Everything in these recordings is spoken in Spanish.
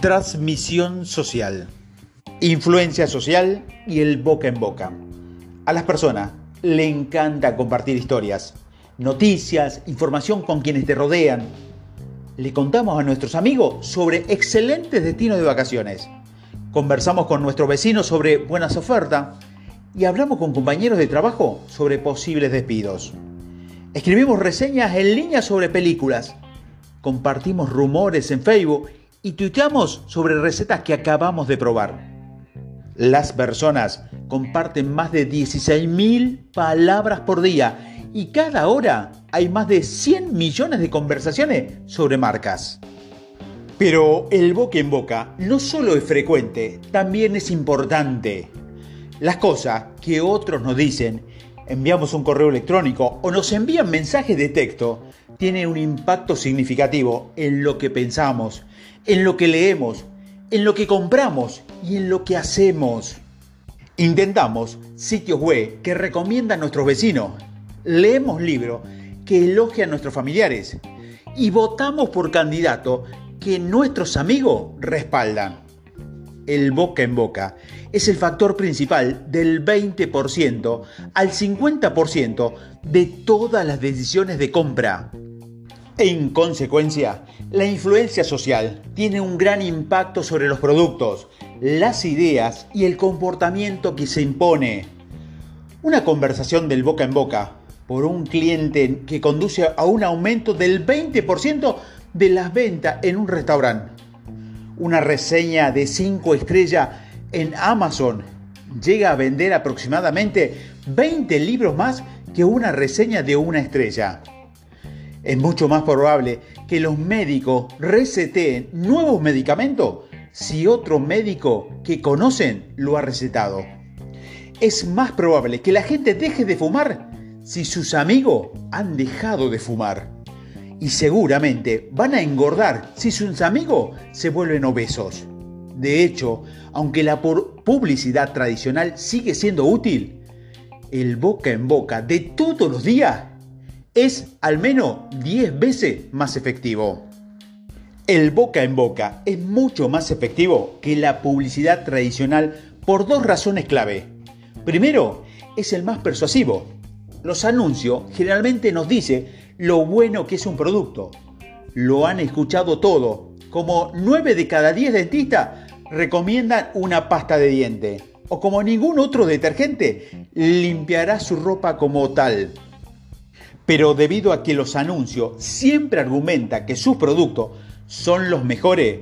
Transmisión social. Influencia social y el boca en boca. A las personas le encanta compartir historias, noticias, información con quienes te rodean. Le contamos a nuestros amigos sobre excelentes destinos de vacaciones. Conversamos con nuestros vecinos sobre buenas ofertas y hablamos con compañeros de trabajo sobre posibles despidos. Escribimos reseñas en línea sobre películas. Compartimos rumores en Facebook y tuiteamos sobre recetas que acabamos de probar. Las personas comparten más de 16.000 palabras por día y cada hora hay más de 100 millones de conversaciones sobre marcas. Pero el boca en boca no solo es frecuente, también es importante. Las cosas que otros nos dicen, enviamos un correo electrónico o nos envían mensajes de texto, tienen un impacto significativo en lo que pensamos, en lo que leemos, en lo que compramos y en lo que hacemos. Intentamos sitios web que recomiendan a nuestros vecinos, leemos libros que elogian a nuestros familiares y votamos por candidatos que nuestros amigos respaldan. El boca en boca es el factor principal del 20% al 50% de todas las decisiones de compra. En consecuencia, la influencia social tiene un gran impacto sobre los productos, las ideas y el comportamiento que se impone. Una conversación del boca en boca por un cliente que conduce a un aumento del 20% de las ventas en un restaurante. Una reseña de 5 estrellas en Amazon llega a vender aproximadamente 20 libros más que una reseña de una estrella. Es mucho más probable que los médicos receteen nuevos medicamentos si otro médico que conocen lo ha recetado. Es más probable que la gente deje de fumar si sus amigos han dejado de fumar. Y seguramente van a engordar si sus amigos se vuelven obesos. De hecho, aunque la publicidad tradicional sigue siendo útil, el boca en boca de todos los días es al menos 10 veces más efectivo. El boca en boca es mucho más efectivo que la publicidad tradicional por dos razones clave. Primero, es el más persuasivo. Los anuncios generalmente nos dicen lo bueno que es un producto. Lo han escuchado todo. Como 9 de cada 10 dentistas recomiendan una pasta de diente. O como ningún otro detergente limpiará su ropa como tal. Pero debido a que los anuncios siempre argumentan que sus productos son los mejores,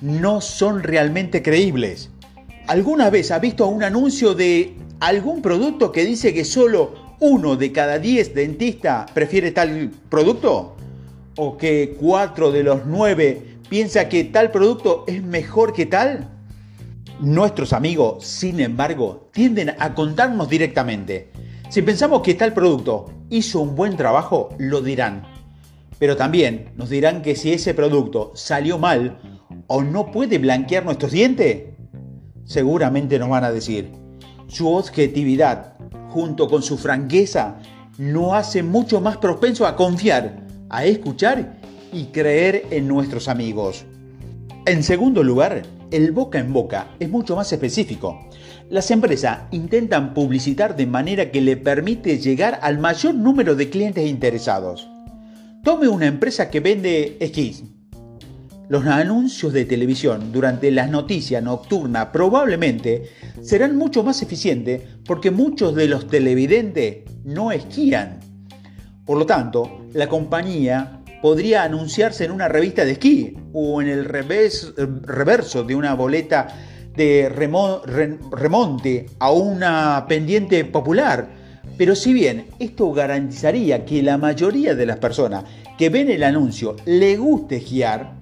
no son realmente creíbles. ¿Alguna vez ha visto un anuncio de algún producto que dice que solo uno de cada diez dentistas prefiere tal producto? ¿O que cuatro de los nueve piensa que tal producto es mejor que tal? Nuestros amigos, sin embargo, tienden a contarnos directamente. Si pensamos que tal producto hizo un buen trabajo, lo dirán. Pero también nos dirán que si ese producto salió mal o no puede blanquear nuestros dientes, seguramente nos van a decir. Su objetividad, junto con su franqueza, nos hace mucho más propenso a confiar, a escuchar y creer en nuestros amigos. En segundo lugar, el boca en boca es mucho más específico. Las empresas intentan publicitar de manera que le permite llegar al mayor número de clientes interesados. Tome una empresa que vende esquís. Los anuncios de televisión durante las noticias nocturnas probablemente serán mucho más eficientes porque muchos de los televidentes no esquían. Por lo tanto, la compañía podría anunciarse en una revista de esquí o en el reverso de una boleta de remonte a una pendiente popular. Pero si bien esto garantizaría que la mayoría de las personas que ven el anuncio le guste esquiar,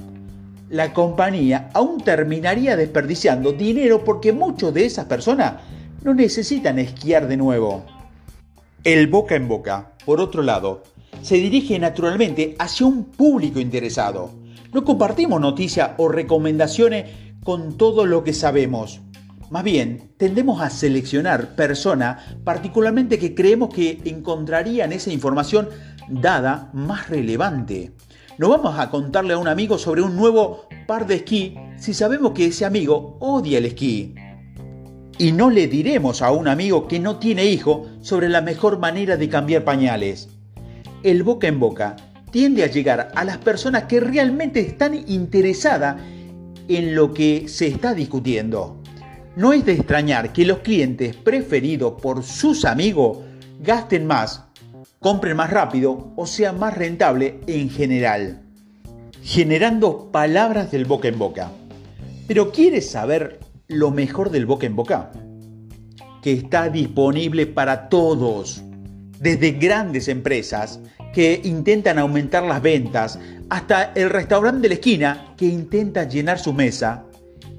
la compañía aún terminaría desperdiciando dinero porque muchas de esas personas no necesitan esquiar de nuevo. El boca en boca, por otro lado, se dirige naturalmente hacia un público interesado. No compartimos noticias o recomendaciones con todo lo que sabemos. Más bien, tendemos a seleccionar personas particularmente que creemos que encontrarían esa información dada más relevante. No vamos a contarle a un amigo sobre un nuevo par de esquí si sabemos que ese amigo odia el esquí? Y no le diremos a un amigo que no tiene hijo sobre la mejor manera de cambiar pañales. El boca en boca tiende a llegar a las personas que realmente están interesadas en lo que se está discutiendo. No es de extrañar que los clientes preferidos por sus amigos gasten más, compren más rápido o sea más rentable en general, generando palabras del boca en boca. Pero ¿quieres saber lo mejor del boca en boca? Que está disponible para todos, desde grandes empresas que intentan aumentar las ventas, hasta el restaurante de la esquina que intenta llenar su mesa,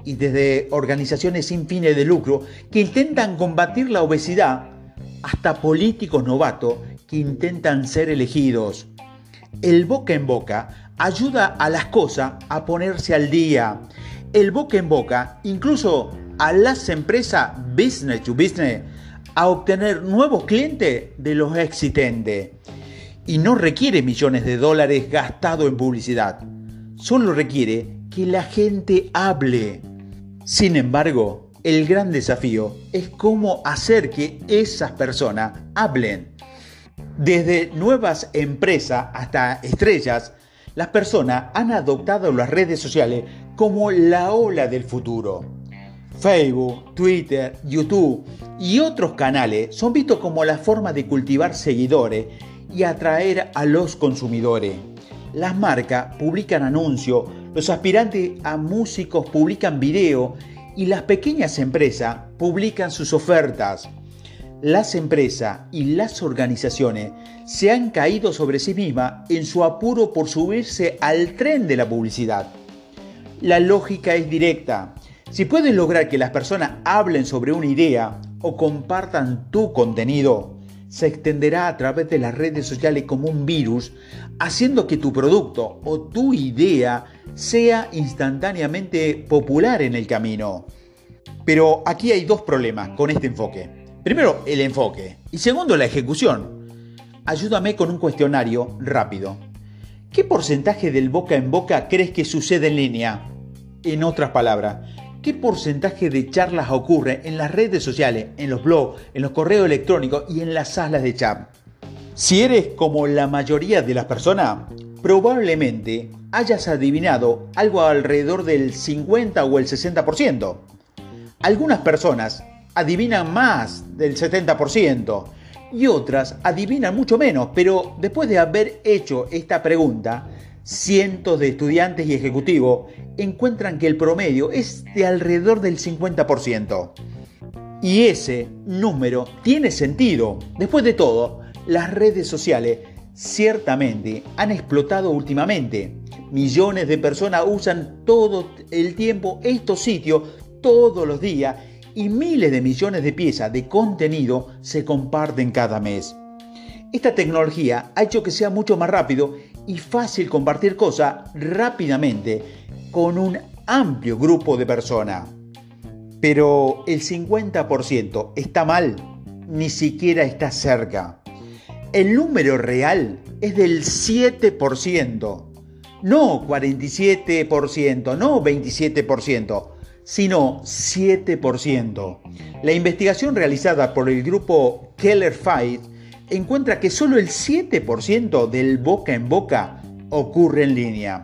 y desde organizaciones sin fines de lucro que intentan combatir la obesidad, hasta políticos novatos que intentan ser elegidos. El boca en boca ayuda a las cosas a ponerse al día. El boca en boca incluso a las empresas business to business a obtener nuevos clientes de los existentes y no requiere millones de dólares gastados en publicidad. Solo requiere que la gente hable. Sin embargo, el gran desafío es cómo hacer que esas personas hablen. Desde nuevas empresas hasta estrellas, las personas han adoptado las redes sociales como la ola del futuro. Facebook, Twitter, YouTube y otros canales son vistos como la forma de cultivar seguidores y atraer a los consumidores. Las marcas publican anuncios, los aspirantes a músicos publican video y las pequeñas empresas publican sus ofertas. Las empresas y las organizaciones se han caído sobre sí mismas en su apuro por subirse al tren de la publicidad. La lógica es directa. Si puedes lograr que las personas hablen sobre una idea o compartan tu contenido, se extenderá a través de las redes sociales como un virus, haciendo que tu producto o tu idea sea instantáneamente popular en el camino. Pero aquí hay dos problemas con este enfoque. Primero, el enfoque. Y segundo, la ejecución. Ayúdame con un cuestionario rápido. ¿Qué porcentaje del boca en boca crees que sucede en línea? En otras palabras, ¿Qué porcentaje de charlas ocurre en las redes sociales, en los blogs, en los correos electrónicos y en las salas de chat? Si eres como la mayoría de las personas, probablemente hayas adivinado algo alrededor del 50 o el 60%. Algunas personas adivinan más del 70% y otras adivinan mucho menos, pero después de haber hecho esta pregunta, cientos de estudiantes y ejecutivos encuentran que el promedio es de alrededor del 50%. Y ese número tiene sentido. Después de todo, las redes sociales ciertamente han explotado últimamente. Millones de personas usan todo el tiempo estos sitios todos los días y miles de millones de piezas de contenido se comparten cada mes. Esta tecnología ha hecho que sea mucho más rápido y fácil compartir cosas rápidamente con un amplio grupo de personas. Pero el 50% está mal, ni siquiera está cerca. El número real es del 7%, no 47%, no 27%, sino 7%. La investigación realizada por el grupo Keller Fight encuentra que solo el 7% del boca en boca ocurre en línea.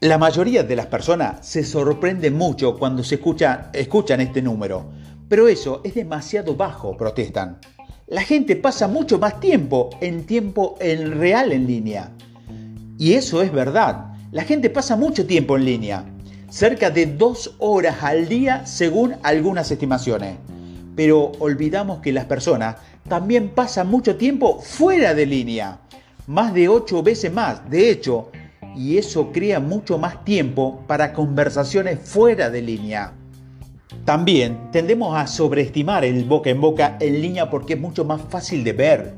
La mayoría de las personas se sorprenden mucho cuando se escuchan este número, pero eso es demasiado bajo, protestan. La gente pasa mucho más tiempo en tiempo en real en línea. Y eso es verdad. La gente pasa mucho tiempo en línea, cerca de dos horas al día según algunas estimaciones. Pero olvidamos que las personas también pasa mucho tiempo fuera de línea, más de ocho veces más, de hecho, y eso crea mucho más tiempo para conversaciones fuera de línea. También tendemos a sobreestimar el boca en boca en línea porque es mucho más fácil de ver.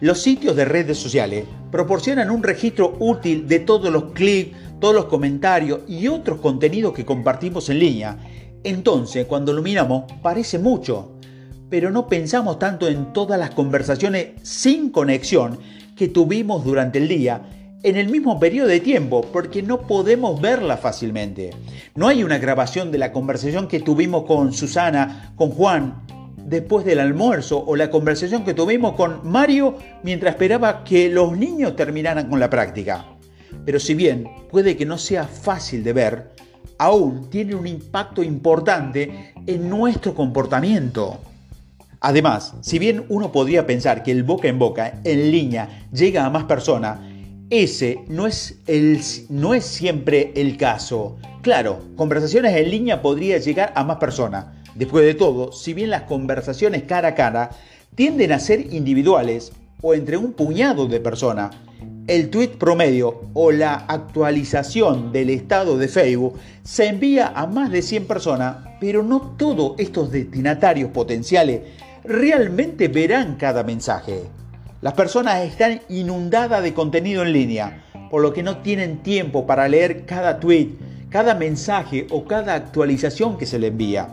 Los sitios de redes sociales proporcionan un registro útil de todos los clics, todos los comentarios y otros contenidos que compartimos en línea. Entonces, cuando lo miramos, parece mucho, pero no pensamos tanto en todas las conversaciones sin conexión que tuvimos durante el día en el mismo periodo de tiempo, porque no podemos verla fácilmente. No hay una grabación de la conversación que tuvimos con Susana, con Juan, después del almuerzo, o la conversación que tuvimos con Mario mientras esperaba que los niños terminaran con la práctica. Pero si bien puede que no sea fácil de ver, aún tiene un impacto importante en nuestro comportamiento. Además, si bien uno podría pensar que el boca en boca en línea llega a más personas, ese no es, el, no es siempre el caso. Claro, conversaciones en línea podría llegar a más personas. Después de todo, si bien las conversaciones cara a cara tienden a ser individuales o entre un puñado de personas, el tweet promedio o la actualización del estado de Facebook se envía a más de 100 personas, pero no todos estos destinatarios potenciales realmente verán cada mensaje. Las personas están inundadas de contenido en línea, por lo que no tienen tiempo para leer cada tweet, cada mensaje o cada actualización que se le envía.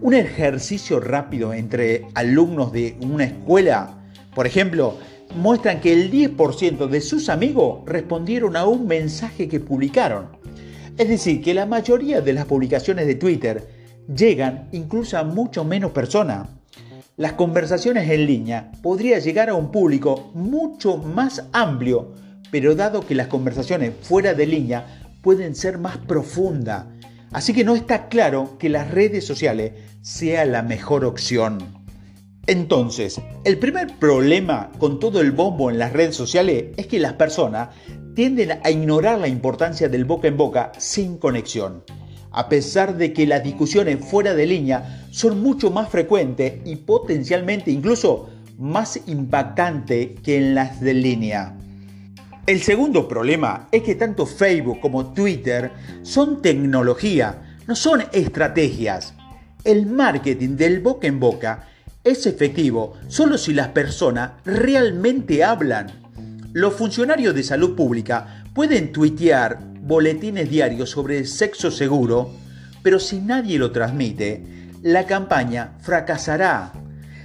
Un ejercicio rápido entre alumnos de una escuela, por ejemplo, muestran que el 10% de sus amigos respondieron a un mensaje que publicaron. Es decir, que la mayoría de las publicaciones de Twitter llegan incluso a mucho menos personas. Las conversaciones en línea podrían llegar a un público mucho más amplio, pero dado que las conversaciones fuera de línea pueden ser más profundas, así que no está claro que las redes sociales sea la mejor opción. Entonces, el primer problema con todo el bombo en las redes sociales es que las personas tienden a ignorar la importancia del boca en boca sin conexión, a pesar de que las discusiones fuera de línea son mucho más frecuentes y potencialmente incluso más impactantes que en las de línea. El segundo problema es que tanto Facebook como Twitter son tecnología, no son estrategias. El marketing del boca en boca es efectivo solo si las personas realmente hablan. Los funcionarios de salud pública pueden tuitear boletines diarios sobre sexo seguro, pero si nadie lo transmite, la campaña fracasará.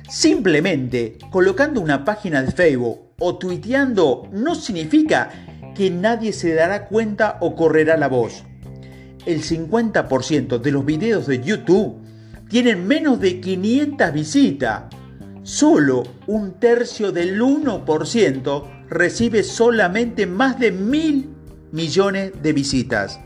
Simplemente colocando una página de Facebook o tuiteando no significa que nadie se dará cuenta o correrá la voz. El 50% de los videos de YouTube tienen menos de 500 visitas. Solo un tercio del 1% recibe solamente más de mil millones de visitas.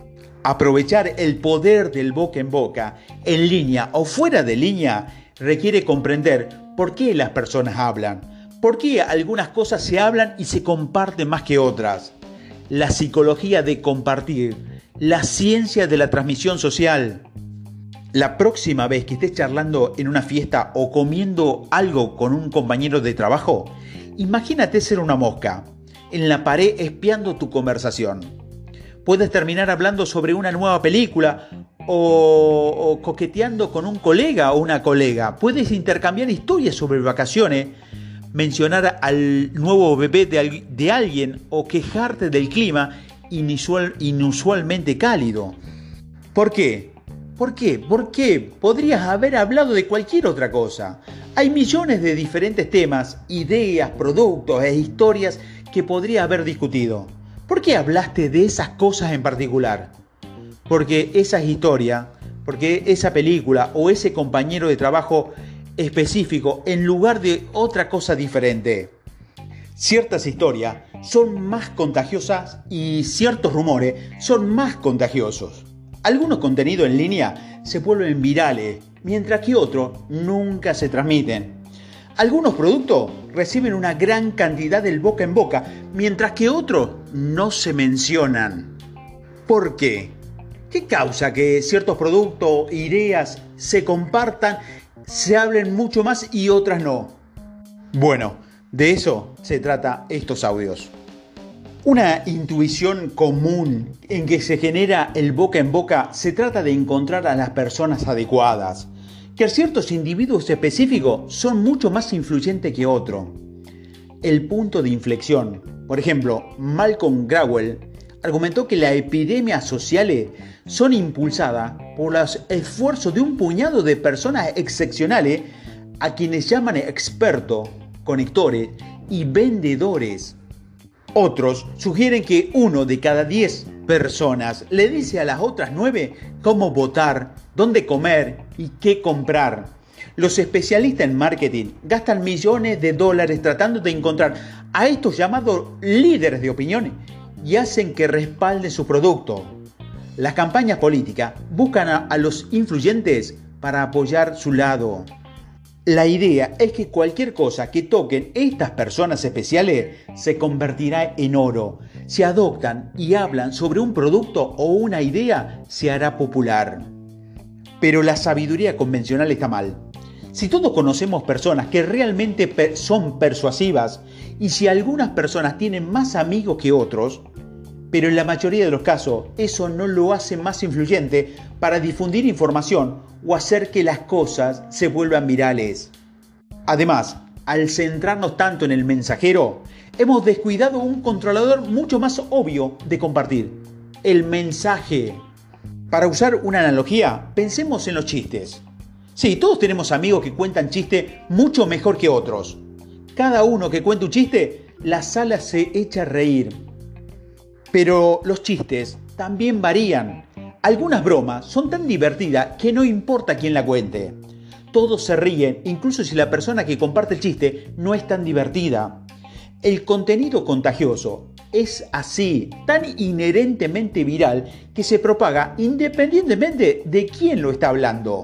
Aprovechar el poder del boca en boca, en línea o fuera de línea, requiere comprender por qué las personas hablan, por qué algunas cosas se hablan y se comparten más que otras. La psicología de compartir, la ciencia de la transmisión social, la próxima vez que estés charlando en una fiesta o comiendo algo con un compañero de trabajo, imagínate ser una mosca en la pared espiando tu conversación. Puedes terminar hablando sobre una nueva película o, coqueteando con un colega o una colega. Puedes intercambiar historias sobre vacaciones, mencionar al nuevo bebé de, alguien o quejarte del clima inusual, inusualmente cálido. ¿Por qué? ¿Por qué? ¿Por qué? Podrías haber hablado de cualquier otra cosa. Hay millones de diferentes temas, ideas, productos e historias que podría haber discutido. ¿Por qué hablaste de esas cosas en particular? Porque esa historia, porque esa película o ese compañero de trabajo específico en lugar de otra cosa diferente. Ciertas historias son más contagiosas y ciertos rumores son más contagiosos. Algunos contenidos en línea se vuelven virales, mientras que otros nunca se transmiten. Algunos productos reciben una gran cantidad del boca en boca, mientras que otros no se mencionan. ¿Por qué? ¿Qué causa que ciertos productos, ideas se compartan, se hablen mucho más y otras no? Bueno, de eso se trata estos audios. Una intuición común en que se genera el boca en boca se trata de encontrar a las personas adecuadas, que ciertos individuos específicos son mucho más influyentes que otros. El punto de inflexión, por ejemplo, Malcolm Grawell argumentó que las epidemias sociales son impulsadas por los esfuerzos de un puñado de personas excepcionales a quienes llaman expertos, conectores y vendedores Otros sugieren que uno de cada diez personas le dice a las otras nueve cómo votar, dónde comer y qué comprar. Los especialistas en marketing gastan millones de dólares tratando de encontrar a estos llamados líderes de opiniones y hacen que respalden su producto. Las campañas políticas buscan a, a los influyentes para apoyar su lado. La idea es que cualquier cosa que toquen estas personas especiales se convertirá en oro. Si adoptan y hablan sobre un producto o una idea, se hará popular. Pero la sabiduría convencional está mal. Si todos conocemos personas que realmente son persuasivas y si algunas personas tienen más amigos que otros, pero en la mayoría de los casos eso no lo hace más influyente para difundir información o hacer que las cosas se vuelvan virales. Además, al centrarnos tanto en el mensajero, hemos descuidado un controlador mucho más obvio de compartir, el mensaje. Para usar una analogía, pensemos en los chistes. Sí, todos tenemos amigos que cuentan chistes mucho mejor que otros. Cada uno que cuenta un chiste, la sala se echa a reír pero los chistes también varían. Algunas bromas son tan divertidas que no importa quién la cuente. Todos se ríen, incluso si la persona que comparte el chiste no es tan divertida. El contenido contagioso es así, tan inherentemente viral que se propaga independientemente de quién lo está hablando.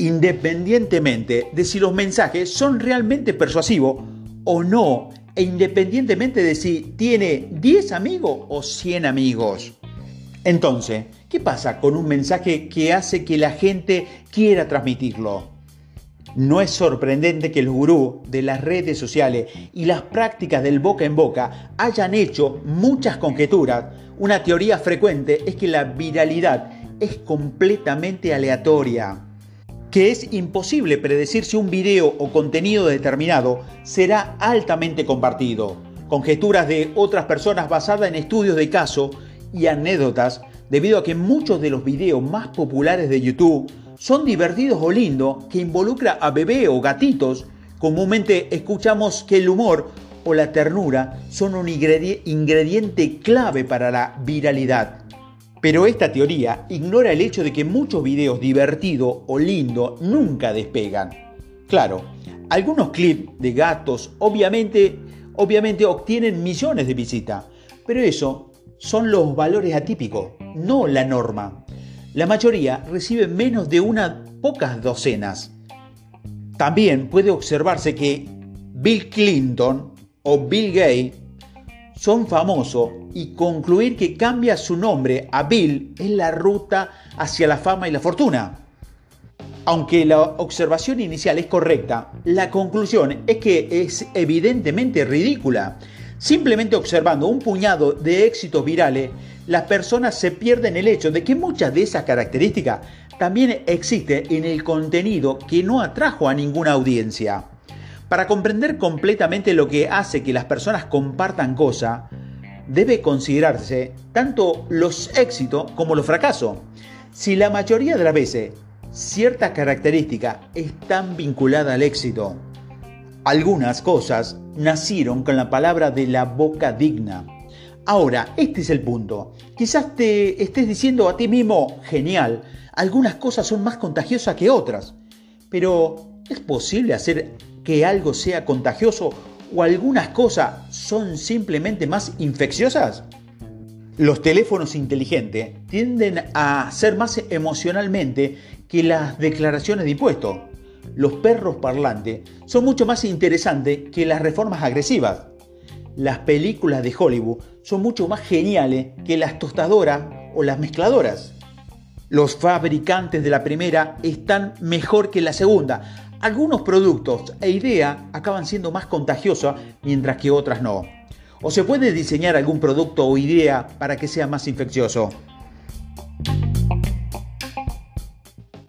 Independientemente de si los mensajes son realmente persuasivos o no e independientemente de si tiene 10 amigos o 100 amigos. Entonces, ¿qué pasa con un mensaje que hace que la gente quiera transmitirlo? No es sorprendente que el gurú de las redes sociales y las prácticas del boca en boca hayan hecho muchas conjeturas. Una teoría frecuente es que la viralidad es completamente aleatoria que es imposible predecir si un video o contenido determinado será altamente compartido. Conjeturas de otras personas basadas en estudios de caso y anécdotas, debido a que muchos de los videos más populares de YouTube son divertidos o lindos que involucra a bebé o gatitos. Comúnmente escuchamos que el humor o la ternura son un ingrediente clave para la viralidad. Pero esta teoría ignora el hecho de que muchos videos divertidos o lindos nunca despegan. Claro, algunos clips de gatos obviamente, obviamente obtienen millones de visitas, pero eso son los valores atípicos, no la norma. La mayoría recibe menos de unas pocas docenas. También puede observarse que Bill Clinton o Bill Gates son famosos y concluir que cambia su nombre a Bill es la ruta hacia la fama y la fortuna. Aunque la observación inicial es correcta, la conclusión es que es evidentemente ridícula. Simplemente observando un puñado de éxitos virales, las personas se pierden el hecho de que muchas de esas características también existen en el contenido que no atrajo a ninguna audiencia. Para comprender completamente lo que hace que las personas compartan cosas, debe considerarse tanto los éxitos como los fracasos. Si la mayoría de las veces ciertas características están vinculadas al éxito, algunas cosas nacieron con la palabra de la boca digna. Ahora, este es el punto. Quizás te estés diciendo a ti mismo, genial, algunas cosas son más contagiosas que otras, pero ¿es posible hacer que algo sea contagioso o algunas cosas son simplemente más infecciosas? Los teléfonos inteligentes tienden a ser más emocionalmente que las declaraciones de impuestos. Los perros parlantes son mucho más interesantes que las reformas agresivas. Las películas de Hollywood son mucho más geniales que las tostadoras o las mezcladoras. Los fabricantes de la primera están mejor que la segunda, algunos productos e ideas acaban siendo más contagiosas mientras que otras no. ¿O se puede diseñar algún producto o idea para que sea más infeccioso?